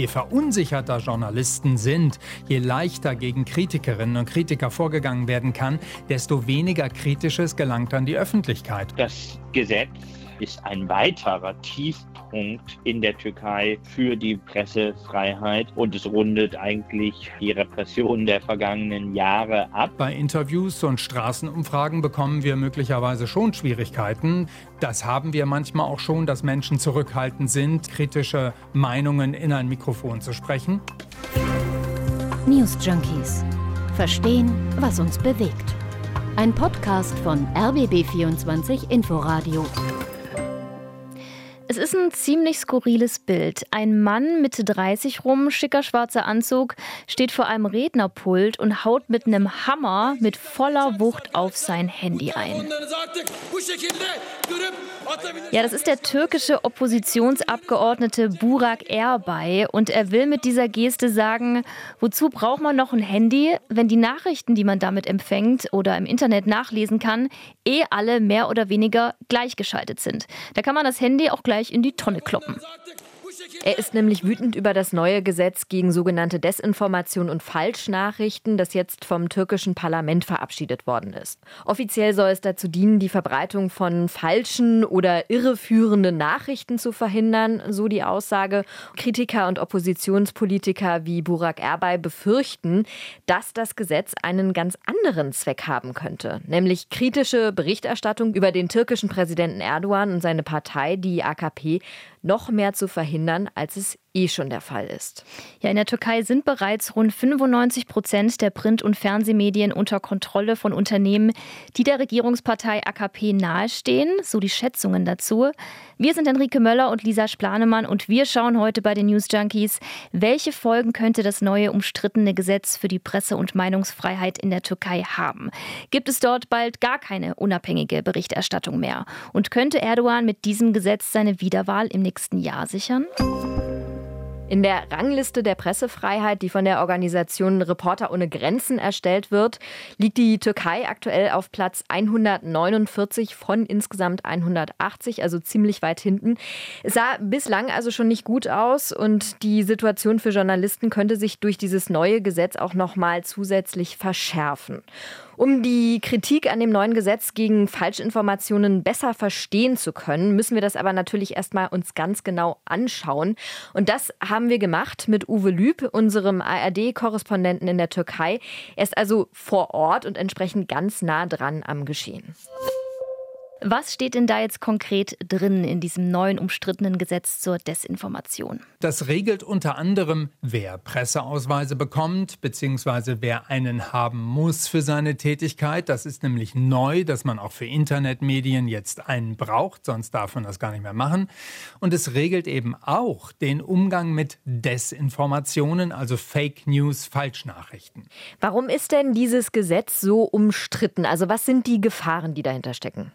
Je verunsicherter Journalisten sind, je leichter gegen Kritikerinnen und Kritiker vorgegangen werden kann, desto weniger Kritisches gelangt an die Öffentlichkeit. Das Gesetz ist ein weiterer Tiefpunkt in der Türkei für die Pressefreiheit und es rundet eigentlich die Repression der vergangenen Jahre ab. Bei Interviews und Straßenumfragen bekommen wir möglicherweise schon Schwierigkeiten. Das haben wir manchmal auch schon, dass Menschen zurückhaltend sind, kritische Meinungen in ein Mikrofon zu sprechen. News Junkies. Verstehen, was uns bewegt. Ein Podcast von RBB24 Inforadio. Es ist ein ziemlich skurriles Bild. Ein Mann Mitte 30 rum, schicker schwarzer Anzug, steht vor einem Rednerpult und haut mit einem Hammer mit voller Wucht auf sein Handy ein. Ja, das ist der türkische Oppositionsabgeordnete Burak Erbay und er will mit dieser Geste sagen, wozu braucht man noch ein Handy, wenn die Nachrichten, die man damit empfängt oder im Internet nachlesen kann, eh alle mehr oder weniger gleichgeschaltet sind. Da kann man das Handy auch gleich gleich in die Tonne kloppen. Er ist nämlich wütend über das neue Gesetz gegen sogenannte Desinformation und Falschnachrichten, das jetzt vom türkischen Parlament verabschiedet worden ist. Offiziell soll es dazu dienen, die Verbreitung von falschen oder irreführenden Nachrichten zu verhindern, so die Aussage. Kritiker und Oppositionspolitiker wie Burak Erbay befürchten, dass das Gesetz einen ganz anderen Zweck haben könnte, nämlich kritische Berichterstattung über den türkischen Präsidenten Erdogan und seine Partei, die AKP, noch mehr zu verhindern, als es eh schon der Fall ist. Ja, in der Türkei sind bereits rund 95 Prozent der Print- und Fernsehmedien unter Kontrolle von Unternehmen, die der Regierungspartei AKP nahestehen, so die Schätzungen dazu. Wir sind Enrique Möller und Lisa Splanemann und wir schauen heute bei den News Junkies, welche Folgen könnte das neue umstrittene Gesetz für die Presse- und Meinungsfreiheit in der Türkei haben? Gibt es dort bald gar keine unabhängige Berichterstattung mehr? Und könnte Erdogan mit diesem Gesetz seine Wiederwahl im nächsten Jahr sichern? In der Rangliste der Pressefreiheit, die von der Organisation Reporter ohne Grenzen erstellt wird, liegt die Türkei aktuell auf Platz 149 von insgesamt 180, also ziemlich weit hinten. Es sah bislang also schon nicht gut aus und die Situation für Journalisten könnte sich durch dieses neue Gesetz auch noch mal zusätzlich verschärfen. Um die Kritik an dem neuen Gesetz gegen Falschinformationen besser verstehen zu können, müssen wir das aber natürlich erstmal uns ganz genau anschauen. Und das haben wir gemacht mit Uwe Lüb, unserem ARD-Korrespondenten in der Türkei. Er ist also vor Ort und entsprechend ganz nah dran am Geschehen. Was steht denn da jetzt konkret drin in diesem neuen umstrittenen Gesetz zur Desinformation? Das regelt unter anderem, wer Presseausweise bekommt, beziehungsweise wer einen haben muss für seine Tätigkeit. Das ist nämlich neu, dass man auch für Internetmedien jetzt einen braucht, sonst darf man das gar nicht mehr machen. Und es regelt eben auch den Umgang mit Desinformationen, also Fake News, Falschnachrichten. Warum ist denn dieses Gesetz so umstritten? Also was sind die Gefahren, die dahinter stecken?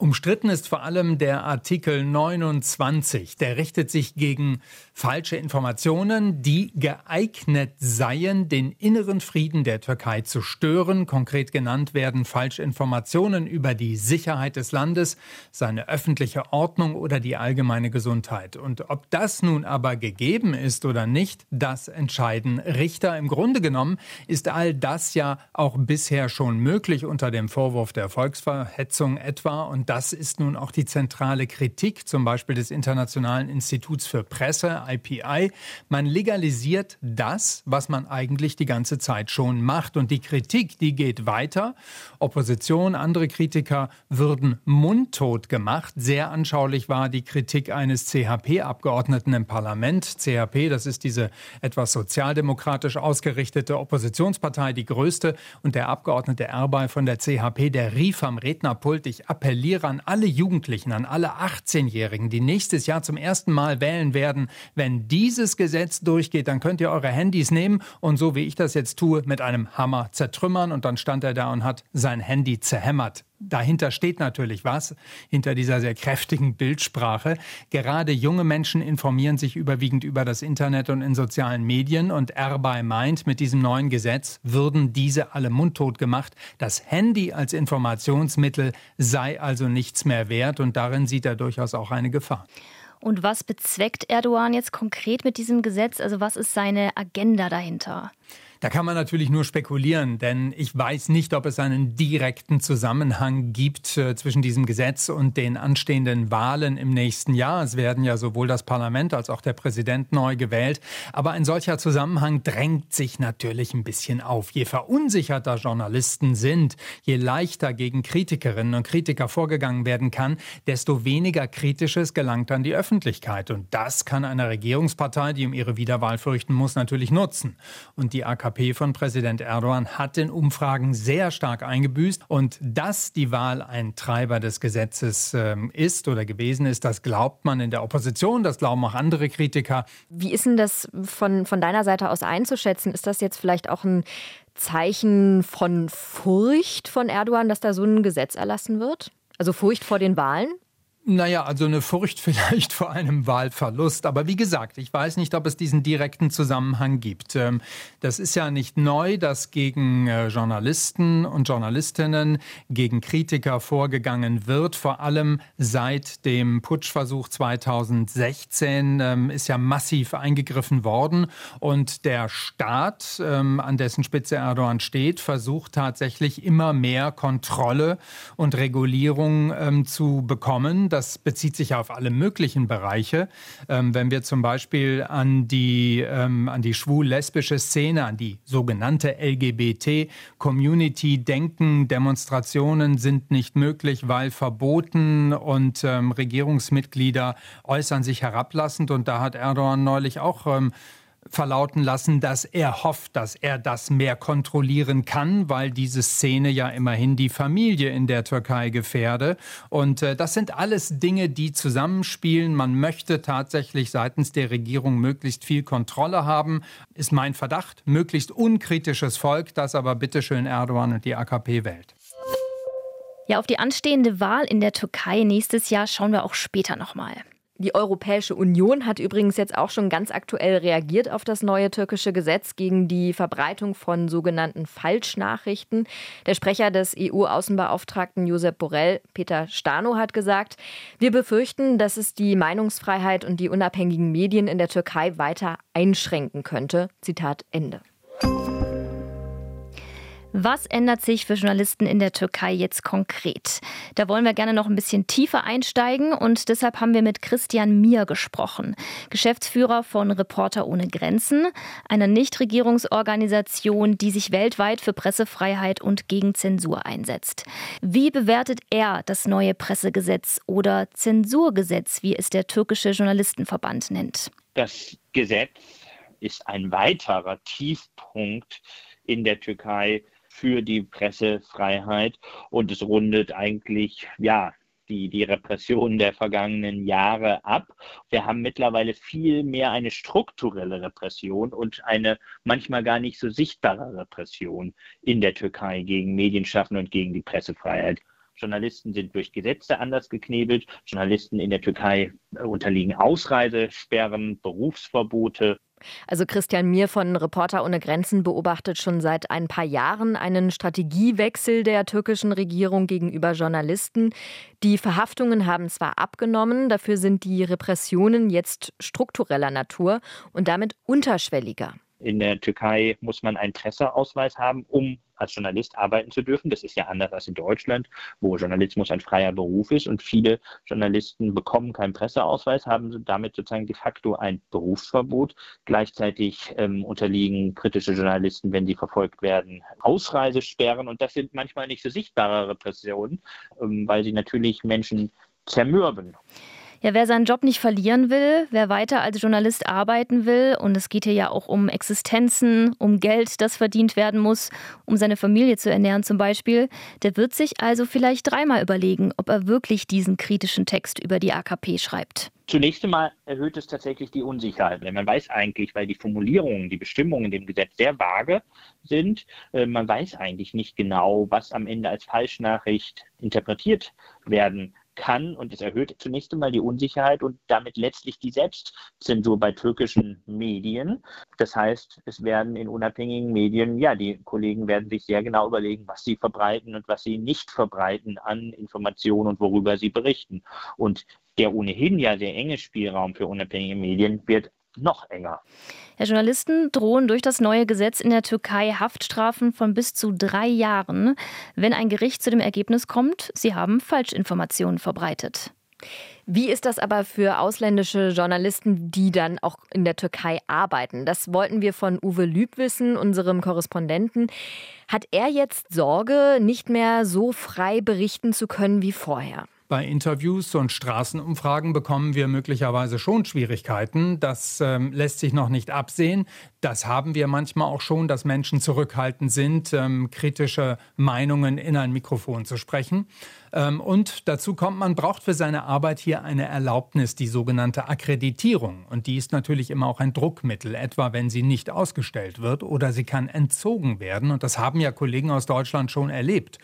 Umstritten ist vor allem der Artikel 29. Der richtet sich gegen falsche Informationen, die geeignet seien, den inneren Frieden der Türkei zu stören. Konkret genannt werden Falschinformationen über die Sicherheit des Landes, seine öffentliche Ordnung oder die allgemeine Gesundheit. Und ob das nun aber gegeben ist oder nicht, das entscheiden Richter. Im Grunde genommen ist all das ja auch bisher schon möglich unter dem Vorwurf der Volksverhetzung etwa. Und das ist nun auch die zentrale Kritik, zum Beispiel des Internationalen Instituts für Presse, IPI. Man legalisiert das, was man eigentlich die ganze Zeit schon macht. Und die Kritik, die geht weiter. Opposition, andere Kritiker würden mundtot gemacht. Sehr anschaulich war die Kritik eines CHP-Abgeordneten im Parlament. CHP, das ist diese etwas sozialdemokratisch ausgerichtete Oppositionspartei, die größte. Und der Abgeordnete Erbay von der CHP, der rief am Rednerpult, ich appelliere appelliere an alle Jugendlichen, an alle 18-Jährigen, die nächstes Jahr zum ersten Mal wählen werden, wenn dieses Gesetz durchgeht, dann könnt ihr eure Handys nehmen und so wie ich das jetzt tue, mit einem Hammer zertrümmern. Und dann stand er da und hat sein Handy zerhämmert dahinter steht natürlich was, hinter dieser sehr kräftigen Bildsprache. Gerade junge Menschen informieren sich überwiegend über das Internet und in sozialen Medien und Erbay meint, mit diesem neuen Gesetz würden diese alle mundtot gemacht. Das Handy als Informationsmittel sei also nichts mehr wert und darin sieht er durchaus auch eine Gefahr. Und was bezweckt Erdogan jetzt konkret mit diesem Gesetz? Also was ist seine Agenda dahinter? Da kann man natürlich nur spekulieren, denn ich weiß nicht, ob es einen direkten Zusammenhang gibt äh, zwischen diesem Gesetz und den anstehenden Wahlen im nächsten Jahr. Es werden ja sowohl das Parlament als auch der Präsident neu gewählt. Aber ein solcher Zusammenhang drängt sich natürlich ein bisschen auf. Je verunsicherter Journalisten sind, je leichter gegen Kritikerinnen und Kritiker vorgegangen werden kann, desto weniger Kritisches gelangt an die Öffentlichkeit. Und das kann eine Regierungspartei, die um ihre Wiederwahl fürchten muss, natürlich nutzen. Und die AKP AKP von Präsident Erdogan hat in Umfragen sehr stark eingebüßt. Und dass die Wahl ein Treiber des Gesetzes äh, ist oder gewesen ist, das glaubt man in der Opposition, das glauben auch andere Kritiker. Wie ist denn das von, von deiner Seite aus einzuschätzen? Ist das jetzt vielleicht auch ein Zeichen von Furcht von Erdogan, dass da so ein Gesetz erlassen wird? Also Furcht vor den Wahlen? Naja, also eine Furcht vielleicht vor einem Wahlverlust. Aber wie gesagt, ich weiß nicht, ob es diesen direkten Zusammenhang gibt. Ähm, das ist ja nicht neu, dass gegen äh, Journalisten und Journalistinnen, gegen Kritiker vorgegangen wird. Vor allem seit dem Putschversuch 2016 ähm, ist ja massiv eingegriffen worden. Und der Staat, ähm, an dessen Spitze Erdogan steht, versucht tatsächlich immer mehr Kontrolle und Regulierung zu bekommen das bezieht sich ja auf alle möglichen Bereiche. Ähm, wenn wir zum Beispiel an die, ähm, die schwul-lesbische Szene, an die sogenannte LGBT-Community denken, Demonstrationen sind nicht möglich, weil verboten und ähm, Regierungsmitglieder äußern sich herablassend. Und da hat Erdogan neulich auch ähm, verlauten lassen, dass er hofft, dass er das mehr kontrollieren kann, weil diese Szene ja immerhin die Familie in der Türkei gefährde. Und äh, das sind alles Dinge, die zusammenspielen. Man möchte tatsächlich seitens der Regierung möglichst viel Kontrolle haben, ist mein Verdacht. Möglichst unkritisches Volk, das aber bitteschön Erdogan und die AKP wählt. Ja, auf die anstehende Wahl in der Türkei nächstes Jahr schauen wir auch später nochmal. Die Europäische Union hat übrigens jetzt auch schon ganz aktuell reagiert auf das neue türkische Gesetz gegen die Verbreitung von sogenannten Falschnachrichten. Der Sprecher des EU-Außenbeauftragten Josep Borrell, Peter Stano, hat gesagt, wir befürchten, dass es die Meinungsfreiheit und die unabhängigen Medien in der Türkei weiter einschränken könnte. Zitat Ende. Was ändert sich für Journalisten in der Türkei jetzt konkret? Da wollen wir gerne noch ein bisschen tiefer einsteigen und deshalb haben wir mit Christian Mier gesprochen, Geschäftsführer von Reporter ohne Grenzen, einer Nichtregierungsorganisation, die sich weltweit für Pressefreiheit und gegen Zensur einsetzt. Wie bewertet er das neue Pressegesetz oder Zensurgesetz, wie es der türkische Journalistenverband nennt? Das Gesetz ist ein weiterer Tiefpunkt in der Türkei für die Pressefreiheit und es rundet eigentlich, ja, die, die Repression der vergangenen Jahre ab. Wir haben mittlerweile viel mehr eine strukturelle Repression und eine manchmal gar nicht so sichtbare Repression in der Türkei gegen Medienschaffende und gegen die Pressefreiheit. Journalisten sind durch Gesetze anders geknebelt. Journalisten in der Türkei unterliegen Ausreisesperren, Berufsverbote. Also Christian Mier von Reporter ohne Grenzen beobachtet schon seit ein paar Jahren einen Strategiewechsel der türkischen Regierung gegenüber Journalisten. Die Verhaftungen haben zwar abgenommen, dafür sind die Repressionen jetzt struktureller Natur und damit unterschwelliger. In der Türkei muss man einen Presseausweis haben, um als Journalist arbeiten zu dürfen. Das ist ja anders als in Deutschland, wo Journalismus ein freier Beruf ist und viele Journalisten bekommen keinen Presseausweis, haben damit sozusagen de facto ein Berufsverbot. Gleichzeitig ähm, unterliegen kritische Journalisten, wenn sie verfolgt werden, Ausreisesperren und das sind manchmal nicht so sichtbare Repressionen, ähm, weil sie natürlich Menschen zermürben. Ja, wer seinen Job nicht verlieren will, wer weiter als Journalist arbeiten will, und es geht hier ja auch um Existenzen, um Geld, das verdient werden muss, um seine Familie zu ernähren zum Beispiel, der wird sich also vielleicht dreimal überlegen, ob er wirklich diesen kritischen Text über die AKP schreibt. Zunächst einmal erhöht es tatsächlich die Unsicherheit, denn man weiß eigentlich, weil die Formulierungen, die Bestimmungen in dem Gesetz sehr vage sind, äh, man weiß eigentlich nicht genau, was am Ende als Falschnachricht interpretiert werden kann und es erhöht zunächst einmal die Unsicherheit und damit letztlich die Selbstzensur bei türkischen Medien. Das heißt, es werden in unabhängigen Medien, ja, die Kollegen werden sich sehr genau überlegen, was sie verbreiten und was sie nicht verbreiten an Informationen und worüber sie berichten. Und der ohnehin ja sehr enge Spielraum für unabhängige Medien wird noch enger. Herr Journalisten drohen durch das neue Gesetz in der Türkei Haftstrafen von bis zu drei Jahren, wenn ein Gericht zu dem Ergebnis kommt, sie haben Falschinformationen verbreitet. Wie ist das aber für ausländische Journalisten, die dann auch in der Türkei arbeiten? Das wollten wir von Uwe Lüb wissen, unserem Korrespondenten. Hat er jetzt Sorge, nicht mehr so frei berichten zu können wie vorher? Bei Interviews und Straßenumfragen bekommen wir möglicherweise schon Schwierigkeiten. Das ähm, lässt sich noch nicht absehen. Das haben wir manchmal auch schon, dass Menschen zurückhaltend sind, ähm, kritische Meinungen in ein Mikrofon zu sprechen. Ähm, und dazu kommt, man braucht für seine Arbeit hier eine Erlaubnis, die sogenannte Akkreditierung. Und die ist natürlich immer auch ein Druckmittel, etwa wenn sie nicht ausgestellt wird oder sie kann entzogen werden. Und das haben ja Kollegen aus Deutschland schon erlebt.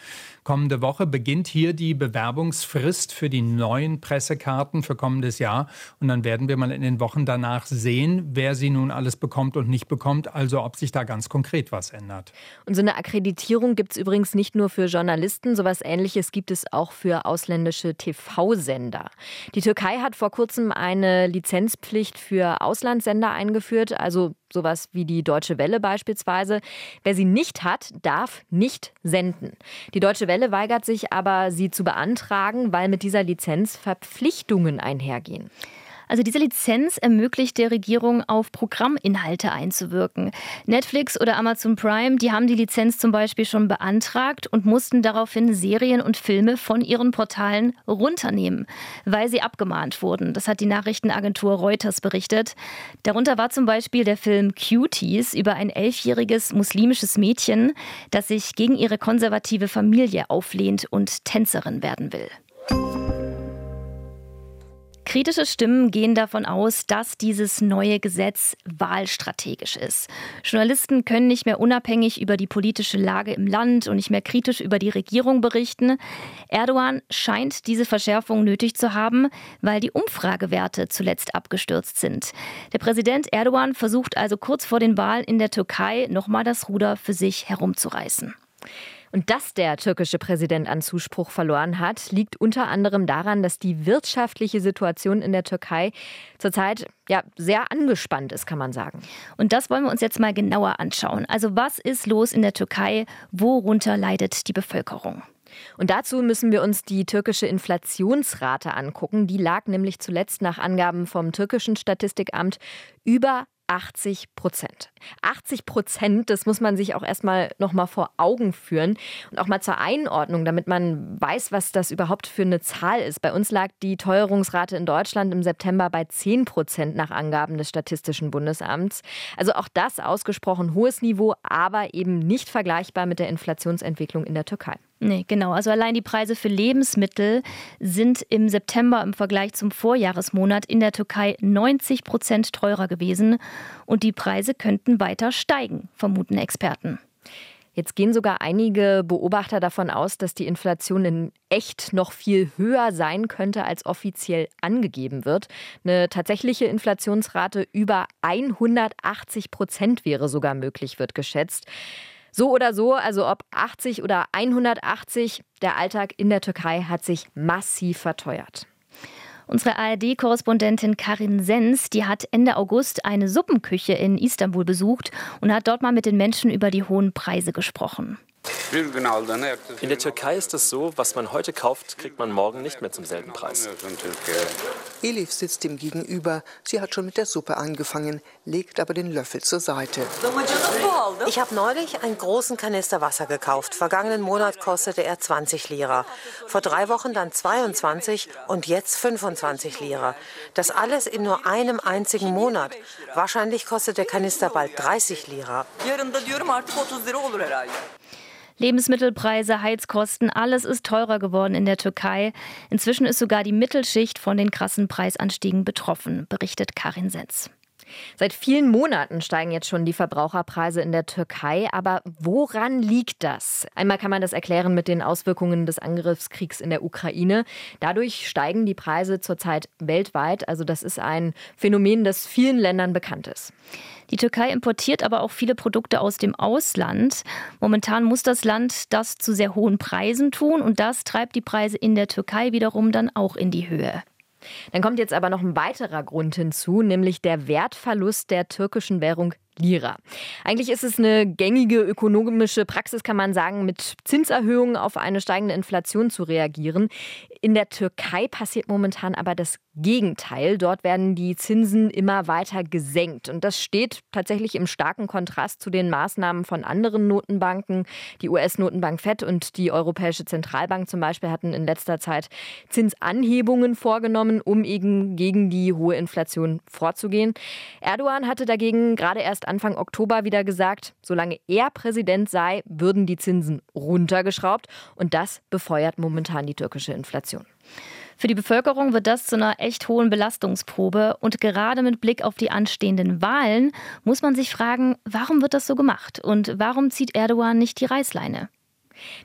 Kommende Woche beginnt hier die Bewerbungsfrist für die neuen Pressekarten für kommendes Jahr. Und dann werden wir mal in den Wochen danach sehen, wer sie nun alles bekommt und nicht bekommt. Also ob sich da ganz konkret was ändert. Und so eine Akkreditierung gibt es übrigens nicht nur für Journalisten. Sowas ähnliches gibt es auch für ausländische TV-Sender. Die Türkei hat vor kurzem eine Lizenzpflicht für Auslandssender eingeführt, also sowas wie die Deutsche Welle beispielsweise. Wer sie nicht hat, darf nicht senden. Die Deutsche Welle weigert sich aber, sie zu beantragen, weil mit dieser Lizenz Verpflichtungen einhergehen. Also diese Lizenz ermöglicht der Regierung, auf Programminhalte einzuwirken. Netflix oder Amazon Prime, die haben die Lizenz zum Beispiel schon beantragt und mussten daraufhin Serien und Filme von ihren Portalen runternehmen, weil sie abgemahnt wurden. Das hat die Nachrichtenagentur Reuters berichtet. Darunter war zum Beispiel der Film Cuties über ein elfjähriges muslimisches Mädchen, das sich gegen ihre konservative Familie auflehnt und Tänzerin werden will. Kritische Stimmen gehen davon aus, dass dieses neue Gesetz wahlstrategisch ist. Journalisten können nicht mehr unabhängig über die politische Lage im Land und nicht mehr kritisch über die Regierung berichten. Erdogan scheint diese Verschärfung nötig zu haben, weil die Umfragewerte zuletzt abgestürzt sind. Der Präsident Erdogan versucht also kurz vor den Wahlen in der Türkei nochmal das Ruder für sich herumzureißen. Und dass der türkische Präsident an Zuspruch verloren hat, liegt unter anderem daran, dass die wirtschaftliche Situation in der Türkei zurzeit ja sehr angespannt ist, kann man sagen. Und das wollen wir uns jetzt mal genauer anschauen. Also was ist los in der Türkei? Worunter leidet die Bevölkerung? Und dazu müssen wir uns die türkische Inflationsrate angucken. Die lag nämlich zuletzt nach Angaben vom türkischen Statistikamt über 80 Prozent. 80 Prozent, das muss man sich auch erstmal nochmal vor Augen führen und auch mal zur Einordnung, damit man weiß, was das überhaupt für eine Zahl ist. Bei uns lag die Teuerungsrate in Deutschland im September bei 10 Prozent nach Angaben des Statistischen Bundesamts. Also auch das ausgesprochen hohes Niveau, aber eben nicht vergleichbar mit der Inflationsentwicklung in der Türkei. Nee, genau. Also allein die Preise für Lebensmittel sind im September im Vergleich zum Vorjahresmonat in der Türkei 90 Prozent teurer gewesen. Und die Preise könnten weiter steigen, vermuten Experten. Jetzt gehen sogar einige Beobachter davon aus, dass die Inflation in echt noch viel höher sein könnte, als offiziell angegeben wird. Eine tatsächliche Inflationsrate über 180 Prozent wäre sogar möglich, wird geschätzt. So oder so, also ob 80 oder 180, der Alltag in der Türkei hat sich massiv verteuert. Unsere ARD-Korrespondentin Karin Sens, die hat Ende August eine Suppenküche in Istanbul besucht und hat dort mal mit den Menschen über die hohen Preise gesprochen. In der Türkei ist es so, was man heute kauft, kriegt man morgen nicht mehr zum selben Preis. Elif sitzt ihm gegenüber. Sie hat schon mit der Suppe angefangen, legt aber den Löffel zur Seite. Ich habe neulich einen großen Kanister Wasser gekauft. Vergangenen Monat kostete er 20 Lira. Vor drei Wochen dann 22 und jetzt 25 Lira. Das alles in nur einem einzigen Monat. Wahrscheinlich kostet der Kanister bald 30 Lira. Lebensmittelpreise, Heizkosten, alles ist teurer geworden in der Türkei. Inzwischen ist sogar die Mittelschicht von den krassen Preisanstiegen betroffen, berichtet Karin Setz. Seit vielen Monaten steigen jetzt schon die Verbraucherpreise in der Türkei. Aber woran liegt das? Einmal kann man das erklären mit den Auswirkungen des Angriffskriegs in der Ukraine. Dadurch steigen die Preise zurzeit weltweit. Also das ist ein Phänomen, das vielen Ländern bekannt ist. Die Türkei importiert aber auch viele Produkte aus dem Ausland. Momentan muss das Land das zu sehr hohen Preisen tun und das treibt die Preise in der Türkei wiederum dann auch in die Höhe. Dann kommt jetzt aber noch ein weiterer Grund hinzu, nämlich der Wertverlust der türkischen Währung Lira. Eigentlich ist es eine gängige ökonomische Praxis, kann man sagen, mit Zinserhöhungen auf eine steigende Inflation zu reagieren. In der Türkei passiert momentan aber das Gegenteil. Dort werden die Zinsen immer weiter gesenkt. Und das steht tatsächlich im starken Kontrast zu den Maßnahmen von anderen Notenbanken. Die US-Notenbank FED und die Europäische Zentralbank zum Beispiel hatten in letzter Zeit Zinsanhebungen vorgenommen, um eben gegen die hohe Inflation vorzugehen. Erdogan hatte dagegen gerade erst Anfang Oktober wieder gesagt, solange er Präsident sei, würden die Zinsen runtergeschraubt. Und das befeuert momentan die türkische Inflation. Für die Bevölkerung wird das zu einer echt hohen Belastungsprobe. Und gerade mit Blick auf die anstehenden Wahlen muss man sich fragen, warum wird das so gemacht? Und warum zieht Erdogan nicht die Reißleine?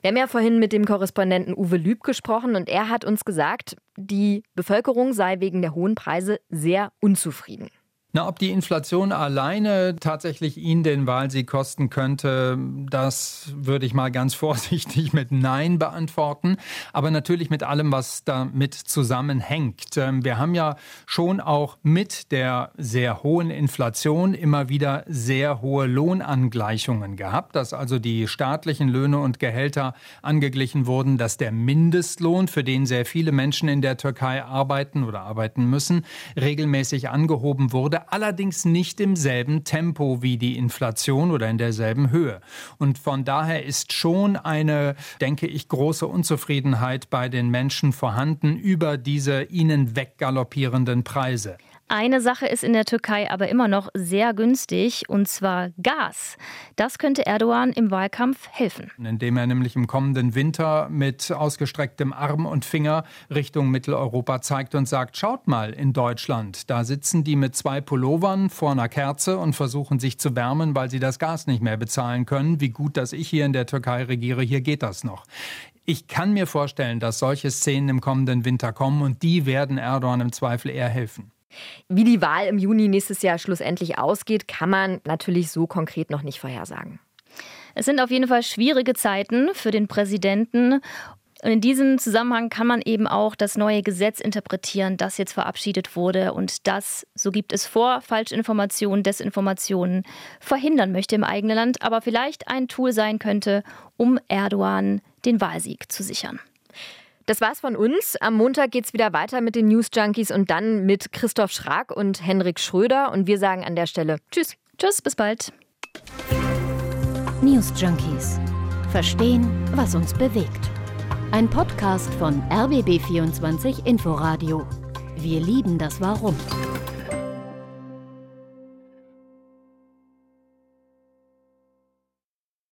Wir haben ja vorhin mit dem Korrespondenten Uwe Lüb gesprochen und er hat uns gesagt, die Bevölkerung sei wegen der hohen Preise sehr unzufrieden. Na, ob die Inflation alleine tatsächlich ihn den Wahlsieg kosten könnte, das würde ich mal ganz vorsichtig mit Nein beantworten. Aber natürlich mit allem, was damit zusammenhängt. Ähm, wir haben ja schon auch mit der sehr hohen Inflation immer wieder sehr hohe Lohnangleichungen gehabt, dass also die staatlichen Löhne und Gehälter angeglichen wurden, dass der Mindestlohn, für den sehr viele Menschen in der Türkei arbeiten oder arbeiten müssen, regelmäßig angehoben wurde allerdings nicht im selben Tempo wie die Inflation oder in derselben Höhe. Und von daher ist schon eine, denke ich, große Unzufriedenheit bei den Menschen vorhanden über diese ihnen weggaloppierenden Preise. Eine Sache ist in der Türkei aber immer noch sehr günstig, und zwar Gas. Das könnte Erdogan im Wahlkampf helfen. Indem er nämlich im kommenden Winter mit ausgestrecktem Arm und Finger Richtung Mitteleuropa zeigt und sagt, schaut mal in Deutschland, da sitzen die mit zwei Pullovern vor einer Kerze und versuchen sich zu wärmen, weil sie das Gas nicht mehr bezahlen können. Wie gut, dass ich hier in der Türkei regiere, hier geht das noch. Ich kann mir vorstellen, dass solche Szenen im kommenden Winter kommen und die werden Erdogan im Zweifel eher helfen. Wie die Wahl im Juni nächstes Jahr schlussendlich ausgeht, kann man natürlich so konkret noch nicht vorhersagen. Es sind auf jeden Fall schwierige Zeiten für den Präsidenten. Und in diesem Zusammenhang kann man eben auch das neue Gesetz interpretieren, das jetzt verabschiedet wurde und das, so gibt es vor, Falschinformationen, Desinformationen verhindern möchte im eigenen Land, aber vielleicht ein Tool sein könnte, um Erdogan den Wahlsieg zu sichern. Das war's von uns. Am Montag geht's wieder weiter mit den News Junkies und dann mit Christoph Schrag und Henrik Schröder. Und wir sagen an der Stelle Tschüss. Tschüss, bis bald. News Junkies. Verstehen, was uns bewegt. Ein Podcast von RBB24 Inforadio. Wir lieben das Warum.